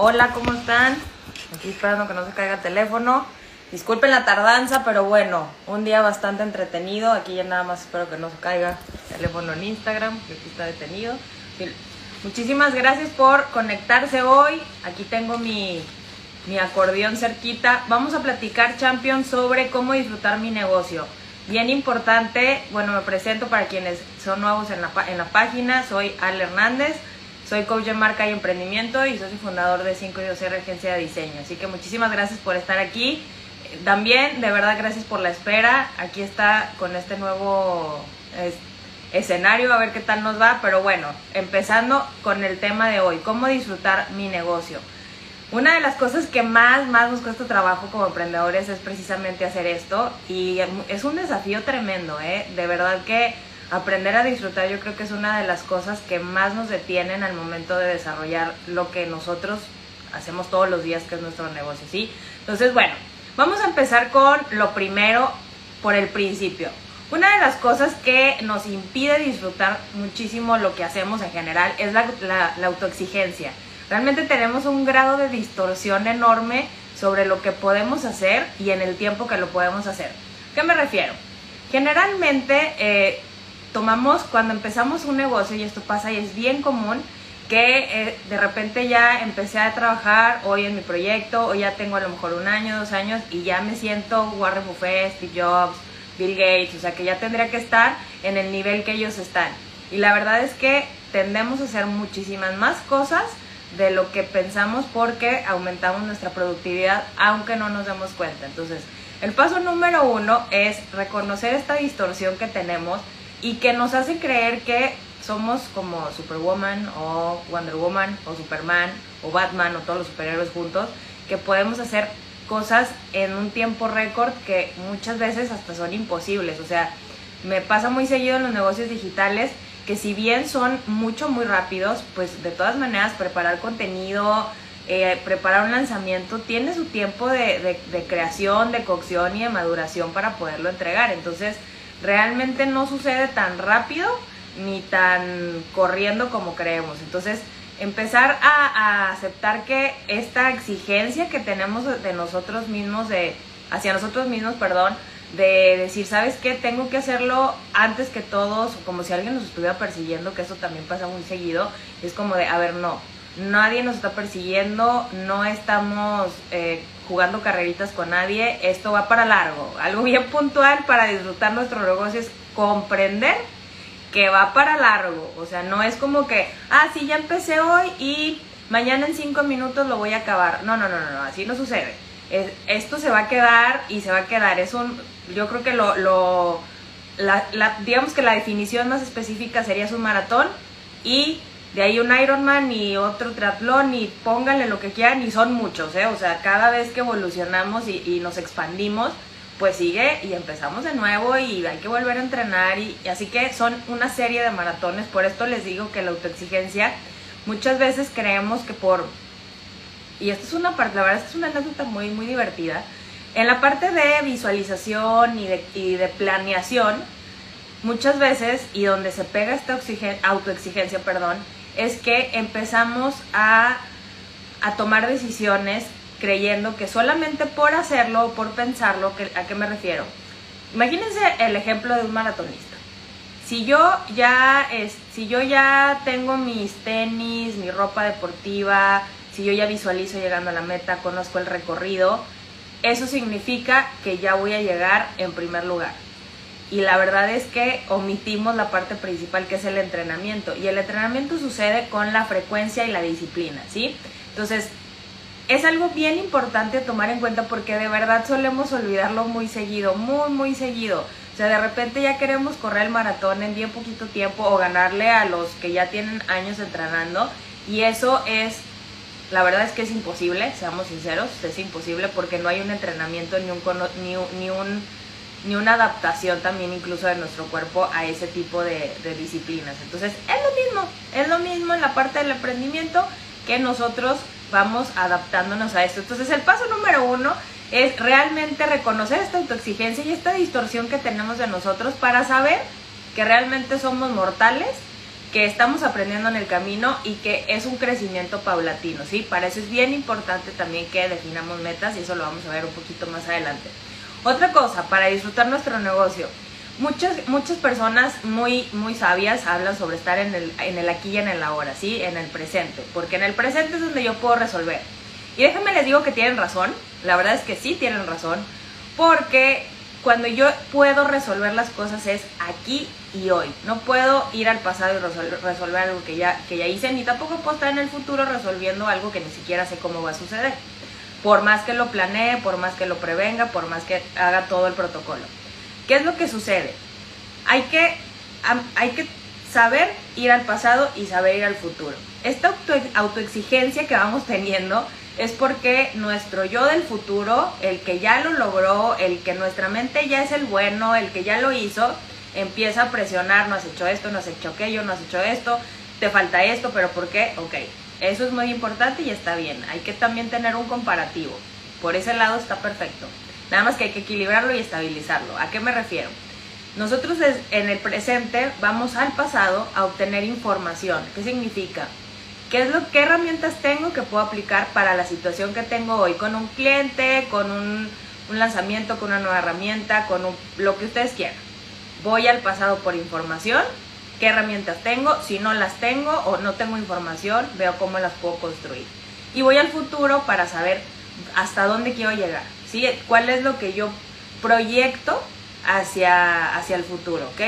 Hola, ¿cómo están? Aquí esperando que no se caiga el teléfono. Disculpen la tardanza, pero bueno, un día bastante entretenido. Aquí ya nada más espero que no se caiga el teléfono en Instagram, que aquí está detenido. Muchísimas gracias por conectarse hoy. Aquí tengo mi, mi acordeón cerquita. Vamos a platicar, Champion, sobre cómo disfrutar mi negocio. Bien importante, bueno, me presento para quienes son nuevos en la, en la página. Soy Al Hernández, soy coach de marca y emprendimiento y soy fundador de 5 y r Agencia de Diseño. Así que muchísimas gracias por estar aquí. También, de verdad, gracias por la espera. Aquí está con este nuevo escenario, a ver qué tal nos va. Pero bueno, empezando con el tema de hoy, cómo disfrutar mi negocio. Una de las cosas que más, más nos cuesta trabajo como emprendedores es precisamente hacer esto y es un desafío tremendo, ¿eh? De verdad que aprender a disfrutar yo creo que es una de las cosas que más nos detienen al momento de desarrollar lo que nosotros hacemos todos los días, que es nuestro negocio, ¿sí? Entonces, bueno, vamos a empezar con lo primero por el principio. Una de las cosas que nos impide disfrutar muchísimo lo que hacemos en general es la, la autoexigencia. Realmente tenemos un grado de distorsión enorme sobre lo que podemos hacer y en el tiempo que lo podemos hacer. ¿Qué me refiero? Generalmente eh, tomamos, cuando empezamos un negocio, y esto pasa y es bien común, que eh, de repente ya empecé a trabajar hoy en mi proyecto, o ya tengo a lo mejor un año, dos años, y ya me siento Warren Buffett, Steve Jobs, Bill Gates, o sea que ya tendría que estar en el nivel que ellos están. Y la verdad es que tendemos a hacer muchísimas más cosas de lo que pensamos porque aumentamos nuestra productividad aunque no nos demos cuenta. Entonces, el paso número uno es reconocer esta distorsión que tenemos y que nos hace creer que somos como Superwoman o Wonder Woman o Superman o Batman o todos los superhéroes juntos, que podemos hacer cosas en un tiempo récord que muchas veces hasta son imposibles. O sea, me pasa muy seguido en los negocios digitales que si bien son mucho, muy rápidos, pues de todas maneras preparar contenido, eh, preparar un lanzamiento tiene su tiempo de, creación, de cocción y de maduración para poderlo entregar. Entonces, realmente no sucede tan rápido ni tan corriendo como creemos. Entonces, empezar a, aceptar que esta exigencia que tenemos de nosotros mismos, de, hacia nosotros mismos, perdón, de decir, ¿sabes qué? Tengo que hacerlo antes que todos, como si alguien nos estuviera persiguiendo, que eso también pasa muy seguido. Es como de, a ver, no, nadie nos está persiguiendo, no estamos eh, jugando carreritas con nadie, esto va para largo. Algo bien puntual para disfrutar nuestro negocio es comprender que va para largo. O sea, no es como que, ah, sí, ya empecé hoy y mañana en cinco minutos lo voy a acabar. No, no, no, no, no así no sucede. esto se va a quedar y se va a quedar. Es un yo creo que lo, lo digamos que la definición más específica sería su maratón y de ahí un Ironman y otro triatlón y pónganle lo que quieran y son muchos, ¿eh? O sea, cada vez que evolucionamos y, nos expandimos, pues sigue y empezamos de nuevo y hay que volver a entrenar y, y, así que son una serie de maratones, por esto les digo que la autoexigencia muchas veces creemos que por y esto es una parte, la verdad, esta es una anécdota muy muy divertida en la parte de visualización y de, planeación, muchas veces, y donde se pega esta autoexigencia, perdón, es que empezamos a, tomar decisiones creyendo que solamente por hacerlo o por pensarlo, ¿a qué me refiero? Imagínense el ejemplo de un maratonista. Si yo ya si yo ya tengo mis tenis, mi ropa deportiva, si yo ya visualizo llegando a la meta, conozco el recorrido, eso significa que ya voy a llegar en primer lugar. Y la verdad es que omitimos la parte principal que es el entrenamiento. Y el entrenamiento sucede con la frecuencia y la disciplina, ¿sí? Entonces, es algo bien importante tomar en cuenta porque de verdad solemos olvidarlo muy seguido, muy, muy seguido. O sea, de repente ya queremos correr el maratón en bien poquito tiempo o ganarle a los que ya tienen años entrenando. Y eso es la verdad es que es imposible, seamos sinceros, es imposible porque no hay un entrenamiento ni un, ni, ni un ni una adaptación también incluso de nuestro cuerpo a ese tipo de, disciplinas. Entonces es lo mismo, es lo mismo en la parte del emprendimiento que nosotros vamos adaptándonos a esto. Entonces el paso número uno es realmente reconocer esta autoexigencia y esta distorsión que tenemos de nosotros para saber que realmente somos mortales que estamos aprendiendo en el camino y que es un crecimiento paulatino, ¿sí? Para eso es bien importante también que definamos metas y eso lo vamos a ver un poquito más adelante. Otra cosa, para disfrutar nuestro negocio. Muchas, muchas personas muy, muy sabias hablan sobre estar en el, en el aquí y en el ahora, ¿sí? En el presente, porque en el presente es donde yo puedo resolver. Y déjenme les digo que tienen razón, la verdad es que sí tienen razón, porque cuando yo puedo resolver las cosas es aquí y hoy. No puedo ir al pasado y resolver, algo que ya, que ya hice, ni tampoco puedo estar en el futuro resolviendo algo que ni siquiera sé cómo va a suceder. Por más que lo planee, por más que lo prevenga, por más que haga todo el protocolo. ¿Qué es lo que sucede? Hay que, hay que saber ir al pasado y saber ir al futuro. Esta autoexigencia que vamos teniendo es porque nuestro yo del futuro, el que ya lo logró, el que nuestra mente ya es el bueno, el que ya lo hizo, empieza a presionar, no has hecho esto, no has hecho aquello, no has hecho esto, te falta esto, pero ¿por qué? Ok, eso es muy importante y está bien. Hay que también tener un comparativo. Por ese lado está perfecto. Nada más que hay que equilibrarlo y estabilizarlo. ¿A qué me refiero? Nosotros en el presente vamos al pasado a obtener información. ¿Qué significa? ¿Qué es lo qué herramientas tengo que puedo aplicar para la situación que tengo hoy con un cliente, con un, un lanzamiento, con una nueva herramienta, con lo que ustedes quieran? Voy al pasado por información, qué herramientas tengo, si no las tengo o no tengo información, veo cómo las puedo construir. Y voy al futuro para saber hasta dónde quiero llegar, ¿sí? ¿Cuál es lo que yo proyecto hacia, hacia el futuro, ¿ok?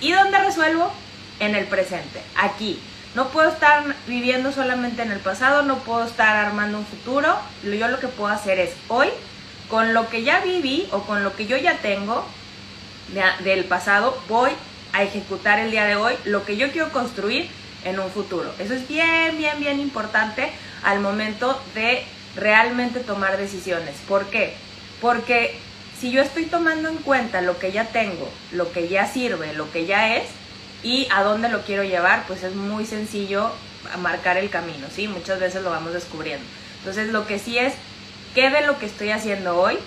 ¿Y dónde resuelvo? En el presente, aquí. No puedo estar viviendo solamente en el pasado, no puedo estar armando un futuro. Yo lo que puedo hacer es hoy, con lo que ya viví o con lo que yo ya tengo del pasado, voy a ejecutar el día de hoy lo que yo quiero construir en un futuro. Eso es bien, bien, bien importante al momento de realmente tomar decisiones. ¿Por qué? Porque si yo estoy tomando en cuenta lo que ya tengo, lo que ya sirve, lo que ya es, y a dónde lo quiero llevar, pues es muy sencillo marcar el camino, ¿sí? Muchas veces lo vamos descubriendo. Entonces lo que sí es, ¿qué de lo que estoy haciendo hoy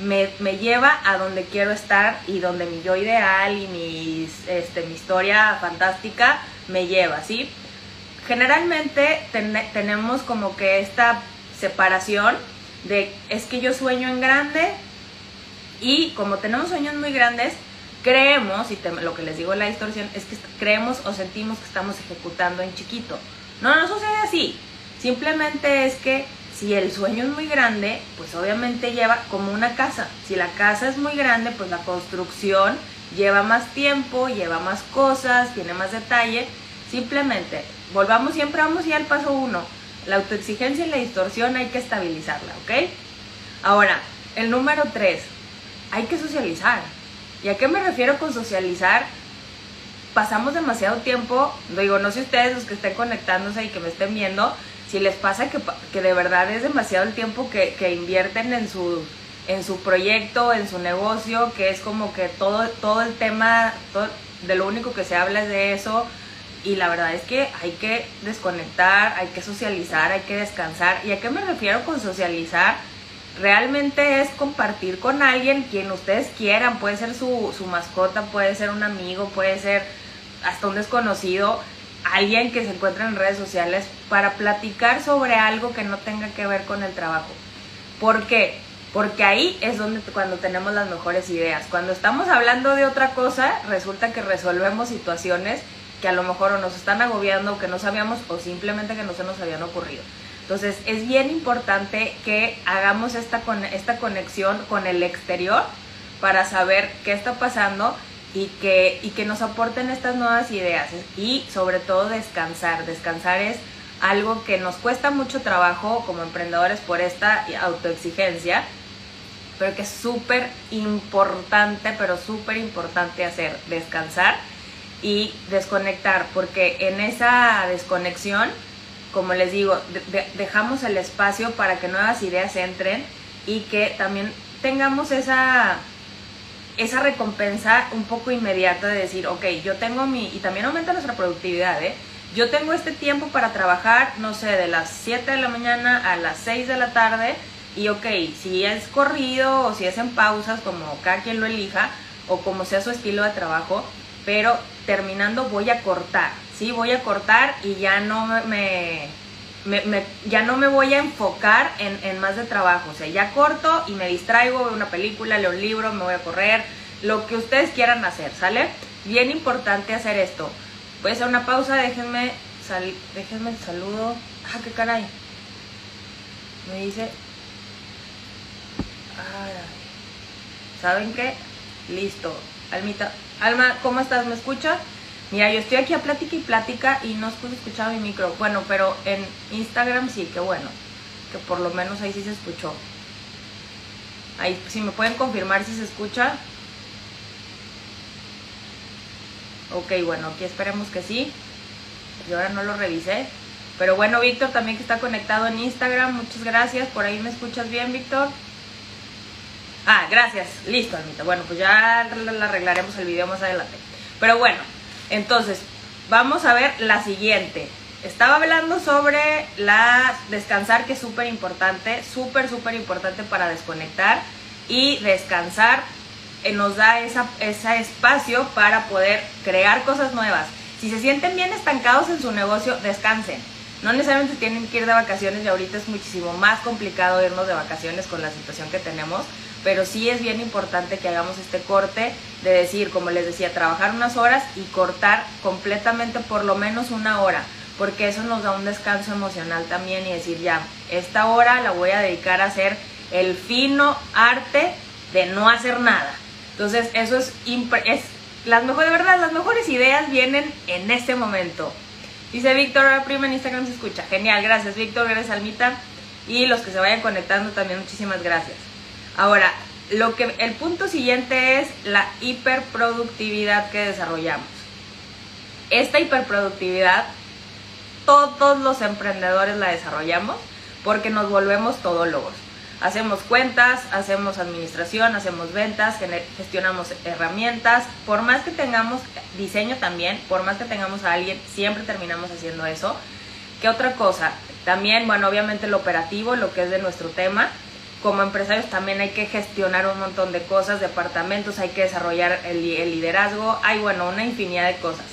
me, lleva a donde quiero estar y donde mi yo ideal y este, mi historia fantástica me lleva, ¿sí? Generalmente tenemos como que esta separación de es que yo sueño en grande y como tenemos sueños muy grandes, creemos, y lo que les digo la distorsión, es que creemos o sentimos que estamos ejecutando en chiquito. No, no sucede así. Simplemente es que si el sueño es muy grande, pues obviamente lleva como una casa. Si la casa es muy grande, pues la construcción lleva más tiempo, lleva más cosas, tiene más detalle. Simplemente, volvamos siempre, vamos ya al paso uno. La autoexigencia y la distorsión hay que estabilizarla, ¿ok? Ahora, el número tres, hay que socializar. ¿Y a qué me refiero con socializar? Pasamos demasiado tiempo, digo, no sé ustedes los que estén conectándose y que me estén viendo, si les pasa que, que de verdad es demasiado el tiempo que, que invierten en su, en su proyecto, en su negocio, que es como que todo, todo el tema, de lo único que se habla es de eso. Y la verdad es que hay que desconectar, hay que socializar, hay que descansar. ¿Y a qué me refiero con socializar? realmente es compartir con alguien quien ustedes quieran, puede ser su, su mascota, puede ser un amigo, puede ser hasta un desconocido, alguien que se encuentra en redes sociales para platicar sobre algo que no tenga que ver con el trabajo. ¿Por qué? Porque ahí es donde cuando tenemos las mejores ideas. Cuando estamos hablando de otra cosa, resulta que resolvemos situaciones que a lo mejor o nos están agobiando, que no sabíamos o simplemente que no se nos habían ocurrido. Entonces es bien importante que hagamos esta, esta conexión con el exterior para saber qué está pasando y que, y que nos aporten estas nuevas ideas y sobre todo descansar. Descansar es algo que nos cuesta mucho trabajo como emprendedores por esta autoexigencia, pero que es súper importante, pero súper importante hacer, descansar y desconectar, porque en esa desconexión como les digo, dejamos el espacio para que nuevas ideas entren y que también tengamos esa, esa recompensa un poco inmediata de decir, ok, yo tengo mi, y también aumenta nuestra productividad, ¿eh? Yo tengo este tiempo para trabajar, no sé, de las 7 de la mañana a las 6 de la tarde y ok, si es corrido o si es en pausas, como cada quien lo elija, o como sea su estilo de trabajo, pero terminando voy a cortar, ¿sí? Voy a cortar y ya no me, ya no me voy a enfocar en, más de trabajo, o sea, ya corto y me distraigo, veo una película, leo un libro, me voy a correr, lo que ustedes quieran hacer, ¿sale? Bien importante hacer esto. Voy a hacer una pausa, déjenme, sal, déjenme el saludo. Ah, qué caray. Me dice... ¿Saben qué? Listo. Almita, Alma, ¿cómo estás? ¿Me escuchas? Mira, yo estoy aquí a plática y plática y no escucho escuchar mi micro. Bueno, pero en Instagram sí, qué bueno. Que por lo menos ahí sí se escuchó. Ahí, si me pueden confirmar si se escucha. Ok, bueno, aquí esperemos que sí. Yo ahora no lo revisé. Pero bueno, Víctor también que está conectado en Instagram, muchas gracias. Por ahí me escuchas bien, Víctor. Ah, gracias. Listo, Almita. Bueno, pues ya la arreglaremos el video más adelante. Pero bueno, entonces, vamos a ver la siguiente. Estaba hablando sobre la descansar, que es súper importante, súper, súper importante para desconectar. Y descansar eh, nos da esa, ese espacio para poder crear cosas nuevas. Si se sienten bien estancados en su negocio, descansen. No necesariamente tienen que ir de vacaciones y ahorita es muchísimo más complicado irnos de vacaciones con la situación que tenemos, pero sí es bien importante que hagamos este corte de decir, como les decía, trabajar unas horas y cortar completamente por lo menos una hora, porque eso nos da un descanso emocional también y decir, ya, esta hora la voy a dedicar a hacer el fino arte de no hacer nada. Entonces, eso es, es las mejores, de verdad, las mejores ideas vienen en este momento. Dice Víctor, ahora prima en Instagram se escucha. Genial, gracias Víctor, gracias Almita. Y los que se vayan conectando también, muchísimas gracias. Ahora, lo que, el punto siguiente es la hiperproductividad que desarrollamos. Esta hiperproductividad, todos los emprendedores la desarrollamos porque nos volvemos todólogos hacemos cuentas, hacemos administración, hacemos ventas, gestionamos herramientas. Por más que tengamos diseño también, por más que tengamos a alguien, siempre terminamos haciendo eso. ¿Qué otra cosa? También, bueno, obviamente lo operativo, lo que es de nuestro tema. Como empresarios también hay que gestionar un montón de cosas, departamentos, hay que desarrollar el, el liderazgo, hay, bueno, una infinidad de cosas.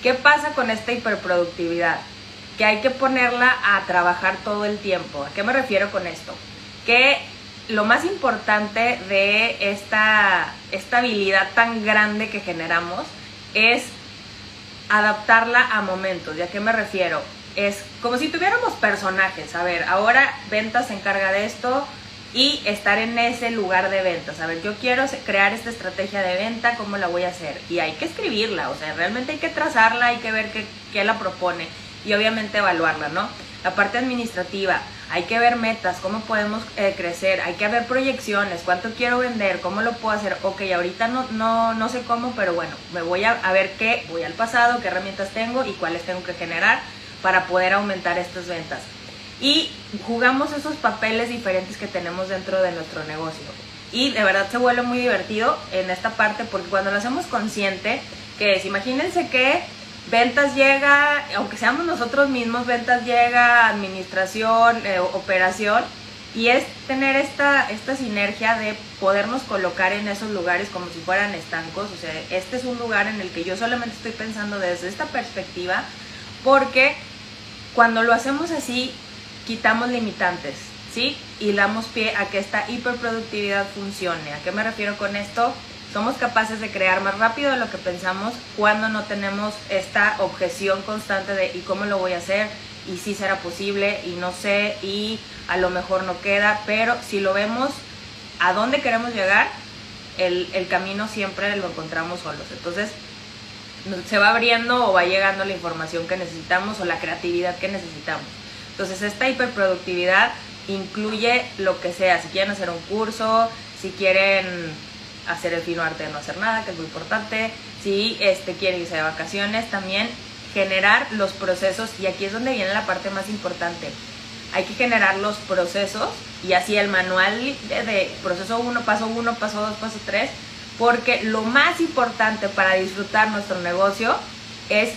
¿Qué pasa con esta hiperproductividad? Que hay que ponerla a trabajar todo el tiempo. ¿A qué me refiero con esto? que lo más importante de esta, habilidad tan grande que generamos es adaptarla a momentos. ¿Y a qué me refiero? Es como si tuviéramos personajes. A ver, ahora ventas se encarga de esto y estar en ese lugar de ventas. A ver, yo quiero crear esta estrategia de venta, ¿cómo la voy a hacer? Y hay que escribirla, o sea, realmente hay que trazarla, hay que ver qué, qué la propone y obviamente evaluarla, ¿no? La parte administrativa, hay que ver metas, cómo podemos eh, crecer, hay que ver proyecciones, cuánto quiero vender, cómo lo puedo hacer. Ok, ahorita no, no, no sé cómo, pero bueno, me voy a, ver qué, voy al pasado, qué herramientas tengo y cuáles tengo que generar para poder aumentar estas ventas. Y jugamos esos papeles diferentes que tenemos dentro de nuestro negocio. Y de verdad se vuelve muy divertido en esta parte porque cuando lo hacemos consciente, que es, imagínense que ventas llega, aunque seamos nosotros mismos, ventas llega, administración, eh, operación, y es tener esta, esta sinergia de podernos colocar en esos lugares como si fueran estancos, o sea, este es un lugar en el que yo solamente estoy pensando desde esta perspectiva, porque cuando lo hacemos así, quitamos limitantes, ¿sí? Y damos pie a que esta hiperproductividad funcione. ¿A qué me refiero con esto? somos capaces de crear más rápido de lo que pensamos cuando no tenemos esta objeción constante de ¿y cómo lo voy a hacer? y si será posible y no sé y a lo mejor no queda, pero si lo vemos a dónde queremos llegar, el, el camino siempre lo encontramos solos. Entonces se va abriendo o va llegando la información que necesitamos o la creatividad que necesitamos. Entonces esta hiperproductividad incluye lo que sea, si quieren hacer un curso, si quieren hacer el fino arte de no hacer nada, que es muy importante. Si este, quieren irse de vacaciones, también generar los procesos, y aquí es donde viene la parte más importante. Hay que generar los procesos y así el manual de, proceso 1, paso 1, paso 2, paso 3, porque lo más importante para disfrutar nuestro negocio es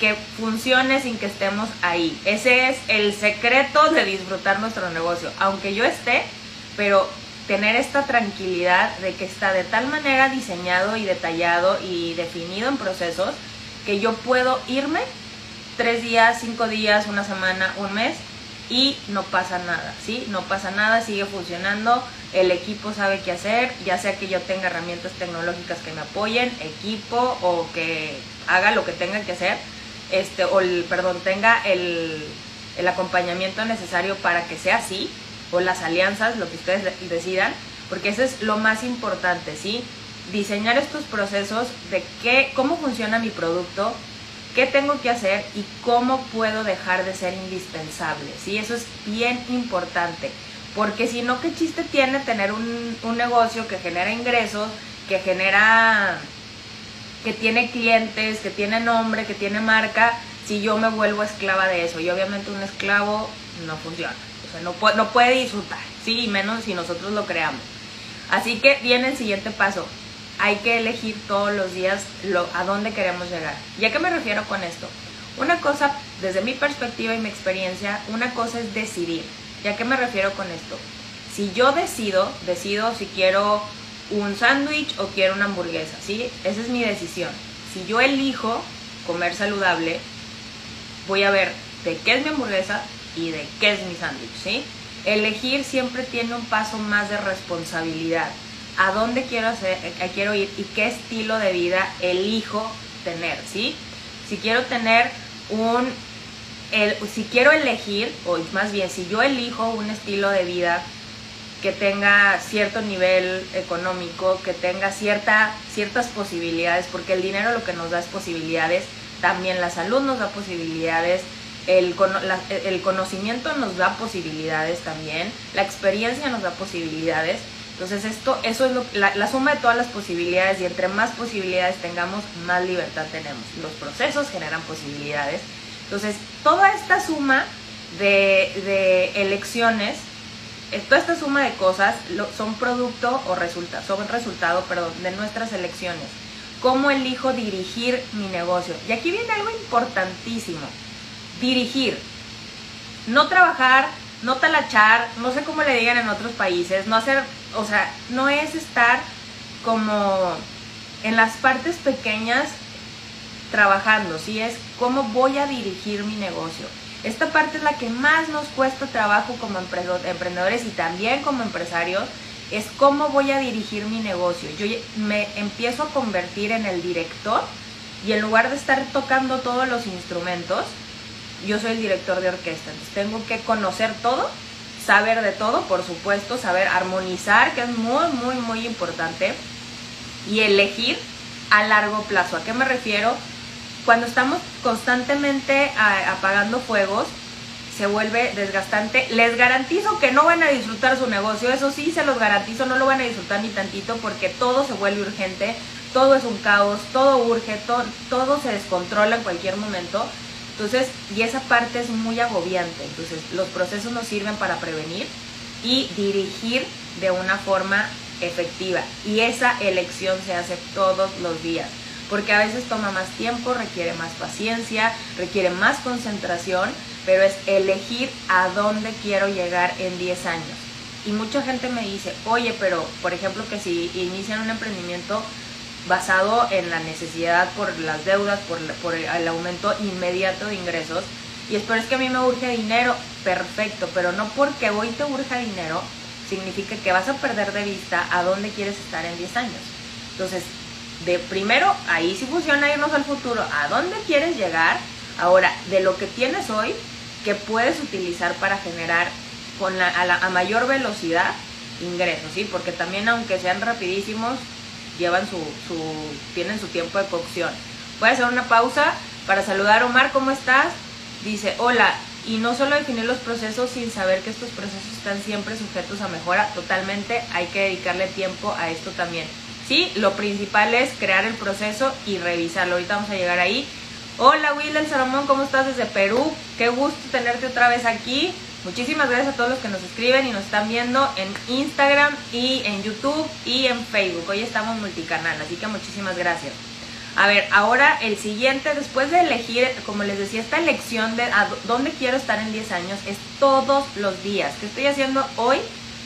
que funcione sin que estemos ahí. Ese es el secreto de disfrutar nuestro negocio. Aunque yo esté, pero tener esta tranquilidad de que está de tal manera diseñado y detallado y definido en procesos que yo puedo irme tres días, cinco días, una semana, un mes y no pasa nada, ¿sí? No pasa nada, sigue funcionando, el equipo sabe qué hacer, ya sea que yo tenga herramientas tecnológicas que me apoyen, equipo o que haga lo que tenga que hacer, este, o el, perdón, tenga el, el acompañamiento necesario para que sea así, o las alianzas, lo que ustedes decidan, porque eso es lo más importante, ¿sí? Diseñar estos procesos de qué, cómo funciona mi producto, qué tengo que hacer y cómo puedo dejar de ser indispensable, ¿sí? Eso es bien importante, porque si no, ¿qué chiste tiene tener un, un negocio que genera ingresos, que genera, que tiene clientes, que tiene nombre, que tiene marca, si yo me vuelvo esclava de eso? Y obviamente un esclavo no funciona, o sea, no, puede, no puede disfrutar, ¿sí? Y menos si nosotros lo creamos. Así que viene el siguiente paso, hay que elegir todos los días lo, a dónde queremos llegar. ¿Y a qué me refiero con esto? Una cosa, desde mi perspectiva y mi experiencia, una cosa es decidir. ¿Y a qué me refiero con esto? Si yo decido, decido si quiero un sándwich o quiero una hamburguesa, ¿sí? Esa es mi decisión. Si yo elijo comer saludable, voy a ver de qué es mi hamburguesa y de qué es mi sándwich, ¿sí? Elegir siempre tiene un paso más de responsabilidad a dónde quiero, hacer, ir y qué estilo de vida elijo tener, ¿sí? Si quiero tener un, el, si quiero elegir, o más bien, si yo elijo un estilo de vida que tenga cierto nivel económico, que tenga cierta, ciertas posibilidades, porque el dinero lo que nos da es posibilidades, también la salud nos da posibilidades, el, el conocimiento nos da posibilidades también, la experiencia nos da posibilidades, entonces esto, eso es lo, la, la, suma de todas las posibilidades y entre más posibilidades tengamos, más libertad tenemos. Los procesos generan posibilidades. Entonces toda esta suma de, elecciones, toda esta suma de cosas son producto o resulta, son resultado perdón, de nuestras elecciones. ¿Cómo elijo dirigir mi negocio? Y aquí viene algo importantísimo. Dirigir. No trabajar no talachar, no sé cómo le digan en otros países, no hacer, o sea, no es estar como en las partes pequeñas trabajando, ¿sí? Es cómo voy a dirigir mi negocio. Esta parte es la que más nos cuesta trabajo como emprendedores y también como empresarios, es cómo voy a dirigir mi negocio. Yo me empiezo a convertir en el director y en lugar de estar tocando todos los instrumentos, yo soy el director de orquesta, entonces tengo que conocer todo, saber de todo, por supuesto, saber armonizar, que es muy, muy, muy importante, y elegir a largo plazo. ¿A qué me refiero? Cuando estamos constantemente apagando fuegos, se vuelve desgastante. Les garantizo que no van a disfrutar su negocio, eso sí se los garantizo, no lo van a disfrutar ni tantito porque todo se vuelve urgente, todo es un caos, todo urge, todo, todo se descontrola en cualquier momento. Entonces, y esa parte es muy agobiante. Entonces, los procesos nos sirven para prevenir y dirigir de una forma efectiva. Y esa elección se hace todos los días. Porque a veces toma más tiempo, requiere más paciencia, requiere más concentración, pero es elegir a dónde quiero llegar en 10 años. Y mucha gente me dice, oye, pero por ejemplo que si inician un emprendimiento, basado en la necesidad por las deudas, por, el aumento inmediato de ingresos. Y es, pero es que a mí me urge dinero, perfecto, pero no porque hoy te urge dinero significa que vas a perder de vista a dónde quieres estar en 10 años. Entonces, de primero, ahí sí funciona irnos al futuro, a dónde quieres llegar, ahora, de lo que tienes hoy, que puedes utilizar para generar con la, a, mayor velocidad ingresos, ¿sí? Porque también aunque sean rapidísimos, llevan su, su, tienen su tiempo de cocción. Voy a hacer una pausa para saludar a Omar, ¿cómo estás? Dice, hola, y no solo definir los procesos sin saber que estos procesos están siempre sujetos a mejora, totalmente hay que dedicarle tiempo a esto también. Sí, lo principal es crear el proceso y revisarlo. Ahorita vamos a llegar ahí. Hola Will Salomón, ¿cómo estás desde Perú? Qué gusto tenerte otra vez aquí. Muchísimas gracias a todos los que nos escriben y nos están viendo en Instagram y en YouTube y en Facebook. Hoy estamos multicanal, así que muchísimas gracias. A ver, ahora el siguiente, después de elegir, como les decía, esta elección de a dónde quiero estar en 10 años es todos los días. ¿Qué estoy haciendo hoy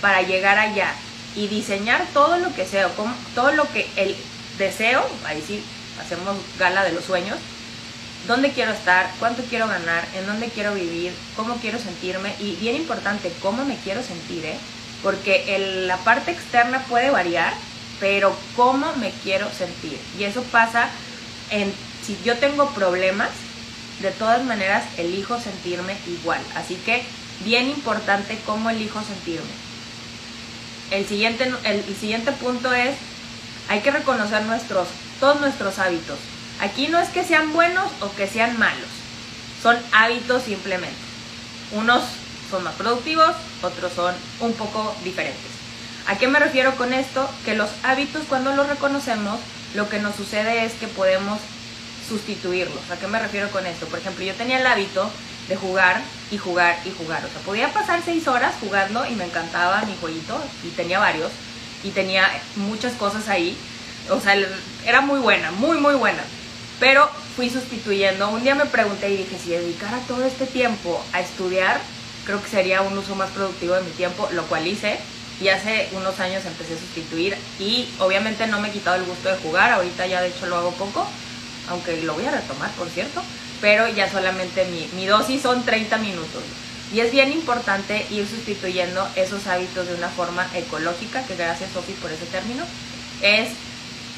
para llegar allá? Y diseñar todo lo que sea, todo lo que el deseo, ahí sí hacemos gala de los sueños, dónde quiero estar, cuánto quiero ganar, en dónde quiero vivir, cómo quiero sentirme y bien importante, cómo me quiero sentir, ¿eh? porque la parte externa puede variar, pero cómo me quiero sentir. Y eso pasa en, si yo tengo problemas, de todas maneras elijo sentirme igual. Así que bien importante cómo elijo sentirme. El siguiente, el, siguiente punto es, hay que reconocer nuestros, todos nuestros hábitos. Aquí no es que sean buenos o que sean malos, son hábitos simplemente. Unos son más productivos, otros son un poco diferentes. ¿A qué me refiero con esto? Que los hábitos cuando los reconocemos, lo que nos sucede es que podemos sustituirlos. ¿A qué me refiero con esto? Por ejemplo, yo tenía el hábito de jugar y jugar y jugar. O sea, podía pasar seis horas jugando y me encantaba mi jueguito y tenía varios y tenía muchas cosas ahí. O sea, era muy buena, muy, muy buena. Pero fui sustituyendo. Un día me pregunté y dije, si dedicara todo este tiempo a estudiar, creo que sería un uso más productivo de mi tiempo, lo cual hice. Y hace unos años empecé a sustituir y obviamente no me he quitado el gusto de jugar, ahorita ya de hecho lo hago poco, aunque lo voy a retomar, por cierto, pero ya solamente mi, mi dosis son 30 minutos. Y es bien importante ir sustituyendo esos hábitos de una forma ecológica, que gracias Sofi por ese término, es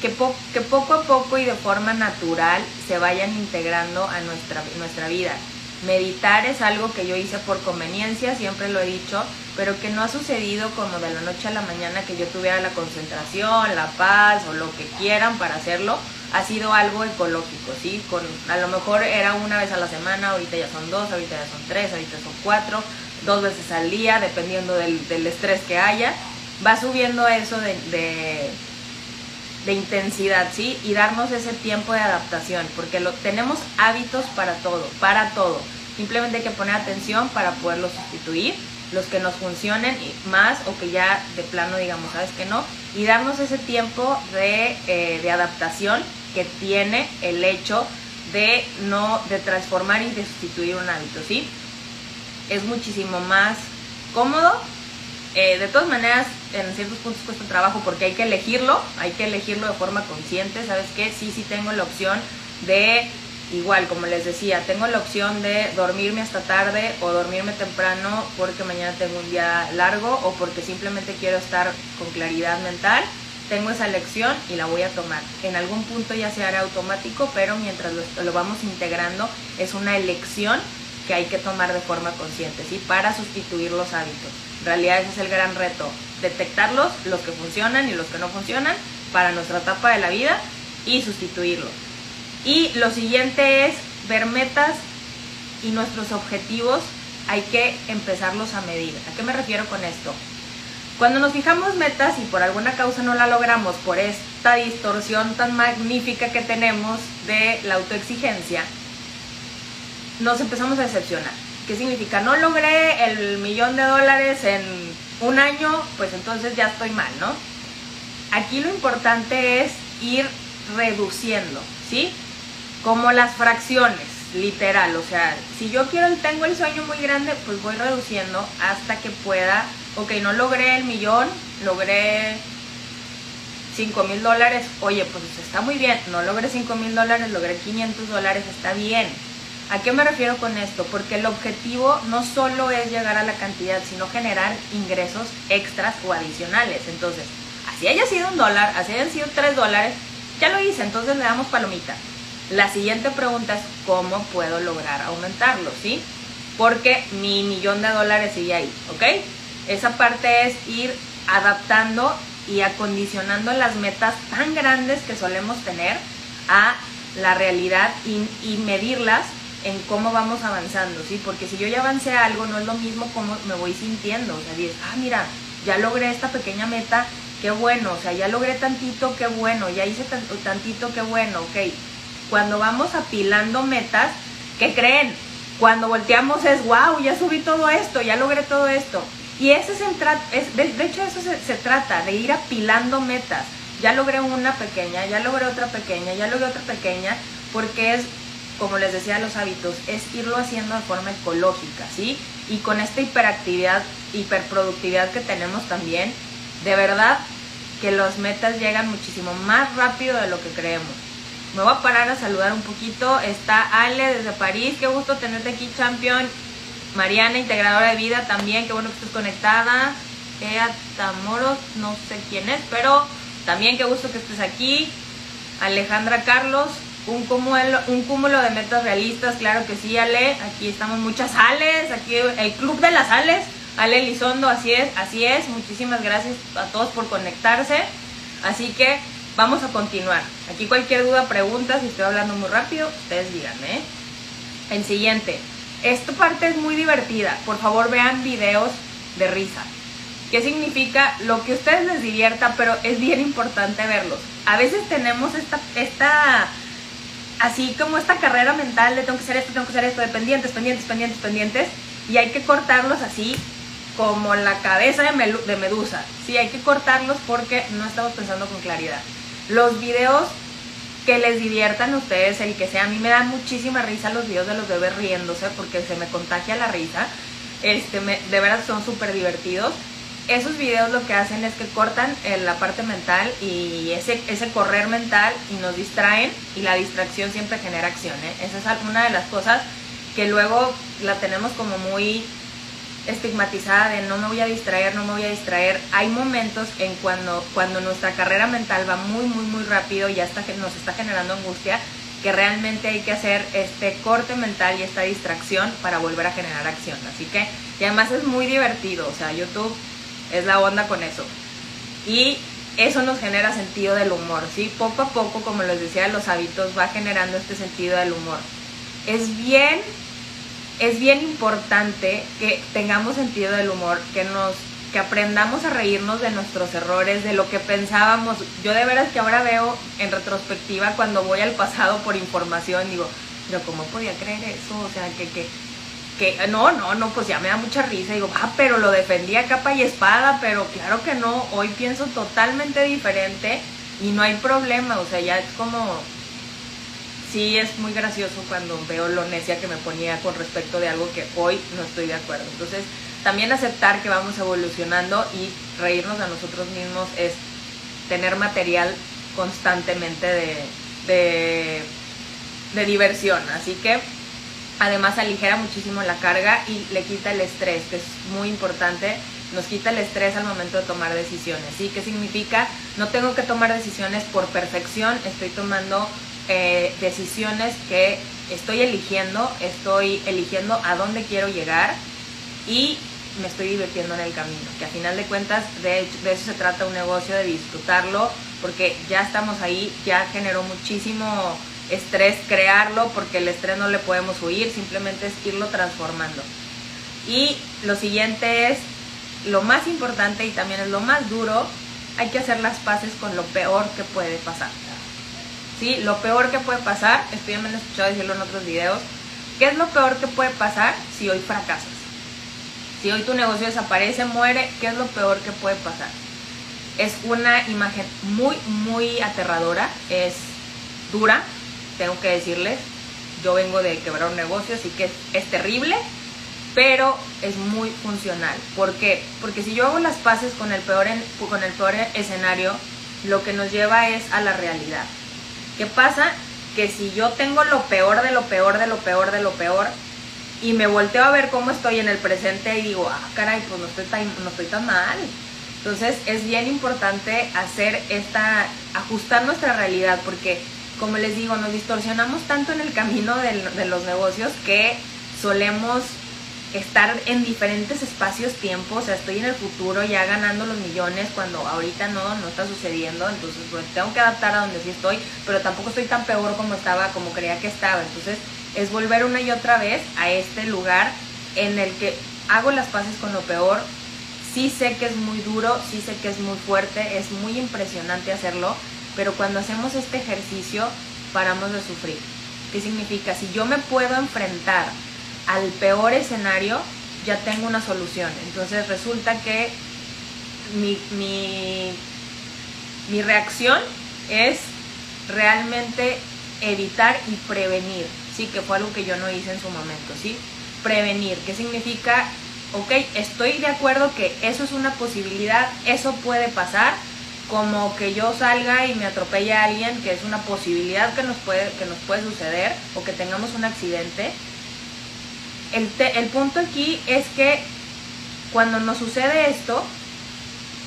que, que, poco a poco y de forma natural se vayan integrando a nuestra, nuestra vida. Meditar es algo que yo hice por conveniencia, siempre lo he dicho, pero que no ha sucedido como de la noche a la mañana que yo tuviera la concentración, la paz o lo que quieran para hacerlo. Ha sido algo ecológico, ¿sí? Con, a lo mejor era una vez a la semana, ahorita ya son dos, ahorita ya son tres, ahorita son cuatro, dos veces al día, dependiendo del, estrés que haya. Va subiendo eso de de intensidad, ¿sí? Y darnos ese tiempo de adaptación, porque lo, tenemos hábitos para todo, para todo. Simplemente hay que poner atención para poderlos sustituir, los que nos funcionen más o que ya de plano digamos, ¿sabes que no? Y darnos ese tiempo de, eh, de adaptación que tiene el hecho de no, de transformar y de sustituir un hábito, ¿sí? Es muchísimo más cómodo eh, de todas maneras, en ciertos puntos cuesta trabajo porque hay que elegirlo, hay que elegirlo de forma consciente, ¿sabes qué? Sí, sí tengo la opción de, igual, como les decía, tengo la opción de dormirme hasta tarde o dormirme temprano porque mañana tengo un día largo o porque simplemente quiero estar con claridad mental. Tengo esa elección y la voy a tomar. En algún punto ya se hará automático, pero mientras lo, lo vamos integrando es una elección que hay que tomar de forma consciente, ¿sí? Para sustituir los hábitos. En realidad ese es el gran reto, detectarlos, los que funcionan y los que no funcionan para nuestra etapa de la vida y sustituirlos. Y lo siguiente es ver metas y nuestros objetivos hay que empezarlos a medir. ¿A qué me refiero con esto? Cuando nos fijamos metas y por alguna causa no la logramos por esta distorsión tan magnífica que tenemos de la autoexigencia, nos empezamos a decepcionar. ¿Qué significa? No logré el millón de dólares en un año, pues entonces ya estoy mal, ¿no? Aquí lo importante es ir reduciendo, ¿sí? Como las fracciones, literal, o sea, si yo quiero, tengo el sueño muy grande, pues voy reduciendo hasta que pueda, ok, no logré el millón, logré 5 mil dólares, oye, pues está muy bien, no logré 5 mil dólares, logré 500 dólares, está bien, ¿A qué me refiero con esto? Porque el objetivo no solo es llegar a la cantidad, sino generar ingresos extras o adicionales. Entonces, así haya sido un dólar, así hayan sido tres dólares, ya lo hice, entonces le damos palomita. La siguiente pregunta es cómo puedo lograr aumentarlo, ¿sí? Porque mi millón de dólares sigue ahí, ¿ok? Esa parte es ir adaptando y acondicionando las metas tan grandes que solemos tener a la realidad y, medirlas en cómo vamos avanzando, ¿sí? Porque si yo ya avancé algo, no es lo mismo como me voy sintiendo. O sea, dices, ah, mira, ya logré esta pequeña meta, qué bueno. O sea, ya logré tantito, qué bueno. Ya hice tantito, qué bueno, ok. Cuando vamos apilando metas, ¿qué creen? Cuando volteamos es, wow, ya subí todo esto, ya logré todo esto. Y ese es, es de, hecho eso se, se trata, de ir apilando metas. Ya logré una pequeña, ya logré otra pequeña, ya logré otra pequeña, porque es como les decía, los hábitos, es irlo haciendo de forma ecológica, ¿sí? Y con esta hiperactividad, hiperproductividad que tenemos también, de verdad que las metas llegan muchísimo más rápido de lo que creemos. Me voy a parar a saludar un poquito. Está Ale desde París. Qué gusto tenerte aquí, champion. Mariana, integradora de vida también. Qué bueno que estés conectada. Ea Tamoros, no sé quién es, pero también qué gusto que estés aquí. Alejandra Carlos, un cúmulo, un cúmulo de metas realistas, claro que sí, Ale. Aquí estamos muchas Ales, aquí el club de las Ales. Ale Lizondo, así es, así es. Muchísimas gracias a todos por conectarse. Así que vamos a continuar. Aquí cualquier duda, pregunta, si estoy hablando muy rápido, ustedes díganme. ¿eh? El siguiente. Esta parte es muy divertida. Por favor, vean videos de risa. ¿Qué significa? Lo que a ustedes les divierta, pero es bien importante verlos. A veces tenemos esta, esta, así como esta carrera mental de tengo que hacer esto, tengo que hacer esto, de pendientes, pendientes, pendientes, pendientes, y hay que cortarlos así como la cabeza de, de Medusa. Sí, hay que cortarlos porque no estamos pensando con claridad. Los videos que les diviertan a ustedes, el que sea, a mí me dan muchísima risa los videos de los bebés riéndose porque se me contagia la risa. Este, de verdad son súper divertidos. Esos videos lo que hacen es que cortan eh, la parte mental y ese, ese correr mental y nos distraen y la distracción siempre genera acción. ¿eh? Esa es una de las cosas que luego la tenemos como muy estigmatizada de no me voy a distraer, no me voy a distraer. Hay momentos en cuando, cuando nuestra carrera mental va muy, muy, muy rápido y ya está, nos está generando angustia, que realmente hay que hacer este corte mental y esta distracción para volver a generar acción. Así que, y además es muy divertido, o sea, YouTube es la onda con eso. Y eso nos genera sentido del humor, ¿sí? Poco a poco, como les decía, los hábitos va generando este sentido del humor. Es bien es bien importante que tengamos sentido del humor, que nos que aprendamos a reírnos de nuestros errores, de lo que pensábamos. Yo de veras que ahora veo en retrospectiva cuando voy al pasado por información, digo, pero ¿cómo podía creer eso? O sea, que, que, que, no, no, no, pues ya me da mucha risa. Digo, ah, pero lo defendía capa y espada, pero claro que no, hoy pienso totalmente diferente y no hay problema, o sea, ya es como, sí es muy gracioso cuando veo lo necia que me ponía con respecto de algo que hoy no estoy de acuerdo. Entonces, también aceptar que vamos evolucionando y reírnos a nosotros mismos es tener material constantemente de, de, de diversión. Así que además aligera muchísimo la carga y le quita el estrés, que es muy importante. Nos quita el estrés al momento de tomar decisiones. ¿sí? ¿Qué significa? No tengo que tomar decisiones por perfección, estoy tomando eh, decisiones que estoy eligiendo, estoy eligiendo a dónde quiero llegar y me estoy divirtiendo en el camino, que a final de cuentas de, de eso se trata un negocio, de disfrutarlo, porque ya estamos ahí, ya generó muchísimo estrés crearlo, porque el estrés no le podemos huir, simplemente es irlo transformando. Y lo siguiente es, lo más importante y también es lo más duro, hay que hacer las paces con lo peor que puede pasar. ¿Sí? Lo peor que puede pasar, estoy ya me escuchado decirlo en otros videos, ¿qué es lo peor que puede pasar si hoy fracasas? Si hoy tu negocio desaparece, muere, ¿qué es lo peor que puede pasar? Es una imagen muy, muy aterradora, es dura, tengo que decirles. Yo vengo de quebrar un negocio, así que es, terrible, pero es muy funcional. ¿Por qué? Porque si yo hago las paces con el peor, con el peor escenario, lo que nos lleva es a la realidad. ¿Qué pasa? Que si yo tengo lo peor de lo peor de lo peor de lo peor y me volteo a ver cómo estoy en el presente y digo, ah, caray, pues no estoy tan, no estoy tan mal. Entonces es bien importante hacer esta, ajustar nuestra realidad porque, como les digo, nos distorsionamos tanto en el camino de los negocios que solemos estar en diferentes espacios, tiempos, o sea, estoy en el futuro ya ganando los millones cuando ahorita no, no está sucediendo, entonces pues tengo que adaptar a donde sí estoy, pero tampoco estoy tan peor como estaba, como creía que estaba, entonces es volver una y otra vez a este lugar en el que hago las paces con lo peor, sí sé que es muy duro, sí sé que es muy fuerte, es muy impresionante hacerlo, pero cuando hacemos este ejercicio paramos de sufrir. ¿Qué significa? Si yo me puedo enfrentar al peor escenario, ya tengo una solución. Entonces resulta que mi, mi, reacción es realmente evitar y prevenir, ¿sí? Que fue algo que yo no hice en su momento, ¿sí? Prevenir, ¿qué significa? ok, estoy de acuerdo que eso es una posibilidad, eso puede pasar, como que yo salga y me atropelle a alguien, que es una posibilidad que nos puede, que nos puede suceder, o que tengamos un accidente. El, el punto aquí es que cuando nos sucede esto,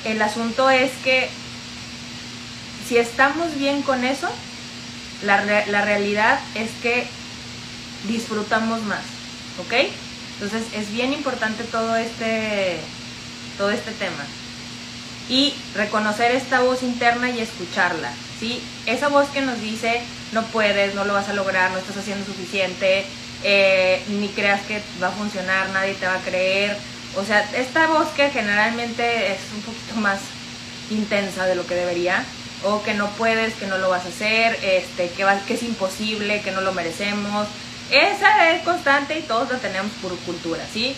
el asunto es que si estamos bien con eso, la, la realidad es que disfrutamos más, ¿ok? Entonces es bien importante todo este, todo este tema. Y reconocer esta voz interna y escucharla, ¿sí? Esa voz que nos dice, no puedes, no lo vas a lograr, no estás haciendo suficiente, eh, ni creas que va a funcionar, nadie te va a creer. O sea, esta voz que generalmente es un poquito más intensa de lo que debería, o que no puedes, que no lo vas a hacer, este, que, va, que es imposible, que no lo merecemos, esa es constante y todos la tenemos por cultura, ¿sí?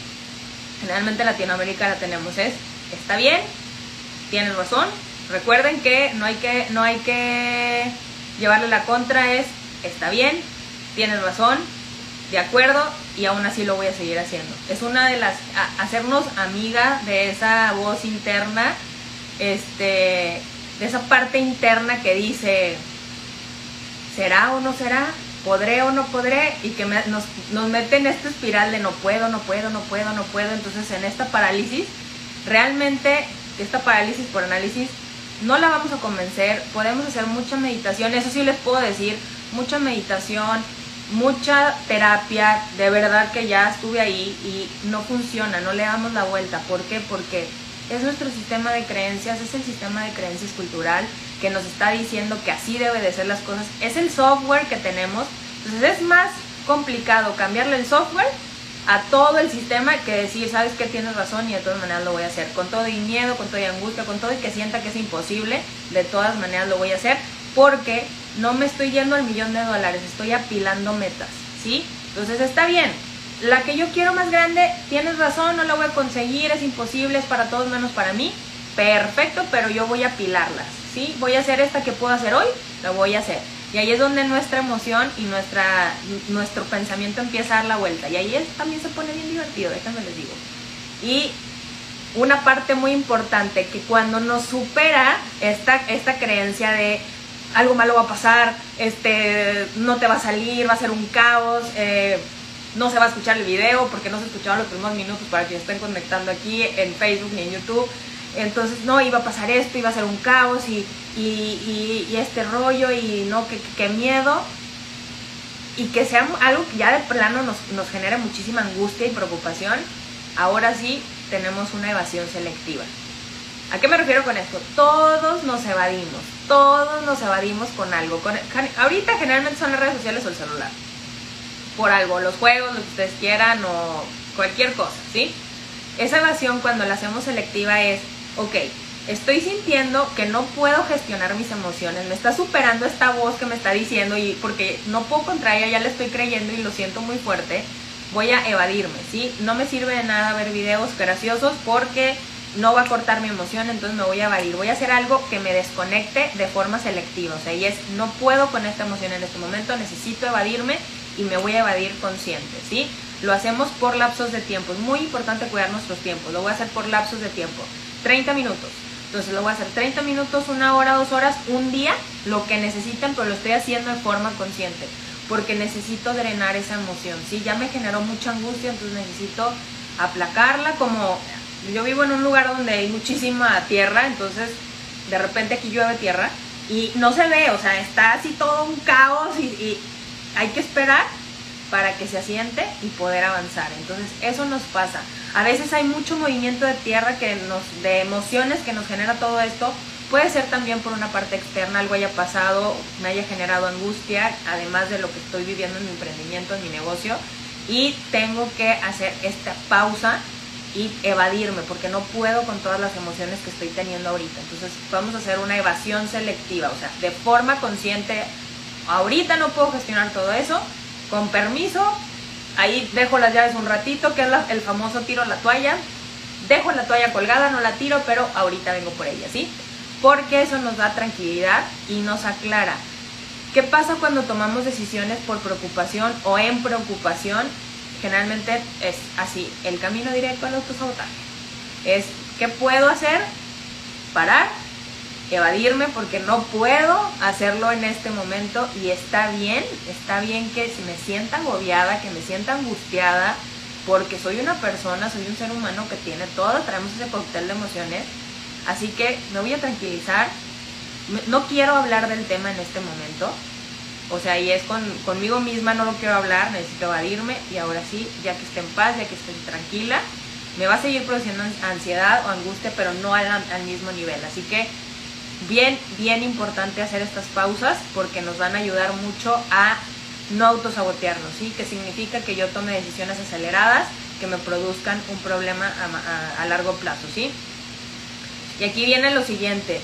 Generalmente en Latinoamérica la tenemos es, está bien, tienes razón. Recuerden que no hay que, no hay que llevarle la contra, es, está bien, tienes razón, de acuerdo, y aún así lo voy a seguir haciendo. Es una de las, hacernos amiga de esa voz interna, este, de esa parte interna que dice, ¿será o no será? podré o no podré y que nos, nos mete en esta espiral de no puedo, no puedo, no puedo, no puedo. Entonces en esta parálisis, realmente esta parálisis por análisis no la vamos a convencer, podemos hacer mucha meditación, eso sí les puedo decir, mucha meditación, mucha terapia, de verdad que ya estuve ahí y no funciona, no le damos la vuelta. ¿Por qué? Porque es nuestro sistema de creencias, es el sistema de creencias cultural que nos está diciendo que así debe de ser las cosas. Es el software que tenemos. Entonces es más complicado cambiarle el software a todo el sistema que decir, sabes que tienes razón y de todas maneras lo voy a hacer. Con todo y miedo, con todo y angustia, con todo y que sienta que es imposible, de todas maneras lo voy a hacer porque no me estoy yendo al millón de dólares, estoy apilando metas, ¿sí? Entonces está bien, la que yo quiero más grande, tienes razón, no la voy a conseguir, es imposible, es para todos menos para mí. Perfecto, pero yo voy a apilarlas, ¿sí? Voy a hacer esta que puedo hacer hoy, la voy a hacer. Y ahí es donde nuestra emoción y nuestra, nuestro pensamiento empieza a dar la vuelta. Y ahí es, también se pone bien divertido, déjenme les digo. Y una parte muy importante, que cuando nos supera esta, esta creencia de algo malo va a pasar, este, no te va a salir, va a ser un caos, eh, no se va a escuchar el video porque no se escucharon los primeros minutos para que estén conectando aquí en Facebook ni en YouTube. Entonces, no, iba a pasar esto, iba a ser un caos y, este rollo y no, qué miedo. Y que sea algo que ya de plano nos, nos genera muchísima angustia y preocupación. Ahora sí tenemos una evasión selectiva. ¿A qué me refiero con esto? Todos nos evadimos, todos nos evadimos con algo. ahorita generalmente son las redes sociales o el celular por algo, los juegos, lo que ustedes quieran o cualquier cosa, ¿sí? Esa evasión cuando la hacemos selectiva es, ok, estoy sintiendo que no puedo gestionar mis emociones, me está superando esta voz que me está diciendo y porque no puedo contra ella, ya le estoy creyendo y lo siento muy fuerte, voy a evadirme, ¿sí? No me sirve de nada ver videos graciosos porque no va a cortar mi emoción, entonces me voy a evadir. Voy a hacer algo que me desconecte de forma selectiva. O sea, y es, no puedo con esta emoción en este momento, necesito evadirme y me voy a evadir consciente, ¿sí? Lo hacemos por lapsos de tiempo. Es muy importante cuidar nuestros tiempos. Lo voy a hacer por lapsos de tiempo. 30 minutos. Entonces lo voy a hacer 30 minutos, una hora, dos horas, un día, lo que necesiten, pero lo estoy haciendo de forma consciente. Porque necesito drenar esa emoción. ¿sí? Ya me generó mucha angustia, entonces necesito aplacarla. Como yo vivo en un lugar donde hay muchísima tierra, entonces de repente aquí llueve tierra y no se ve, o sea, está así todo un caos y hay que esperar para que se asiente y poder avanzar. Entonces, eso nos pasa. A veces hay mucho movimiento de tierra que nos, de emociones que nos genera todo esto. Puede ser también por una parte externa, algo haya pasado, me haya generado angustia, además de lo que estoy viviendo en mi emprendimiento, en mi negocio. Y tengo que hacer esta pausa y evadirme, porque no puedo con todas las emociones que estoy teniendo ahorita. Entonces, vamos a hacer una evasión selectiva, o sea, de forma consciente, Ahorita no puedo gestionar todo eso. Con permiso, ahí dejo las llaves un ratito, que es el famoso tiro la toalla. Dejo la toalla colgada, no la tiro, pero ahorita vengo por ella, ¿sí? Porque eso nos da tranquilidad y nos aclara. ¿Qué pasa cuando tomamos decisiones por preocupación o en preocupación? Generalmente es así, el camino directo al autosabotaje. Es, ¿qué puedo hacer? Parar, evadirme porque no puedo hacerlo en este momento y está bien, está bien que si me sienta agobiada, que me sienta angustiada, porque soy una persona, soy un ser humano que tiene todo, traemos ese cóctel de emociones, así que me voy a tranquilizar, no quiero hablar del tema en este momento, o sea, y es con, conmigo misma, no lo quiero hablar, necesito evadirme y ahora sí, ya que esté en paz, ya que esté tranquila, me va a seguir produciendo ansiedad o angustia, pero no al, al mismo nivel. Así que bien, bien importante hacer estas pausas porque nos van a ayudar mucho a no autosabotearnos, ¿sí? Que significa que yo tome decisiones aceleradas que me produzcan un problema a, a largo plazo, ¿sí? Y aquí viene lo siguiente,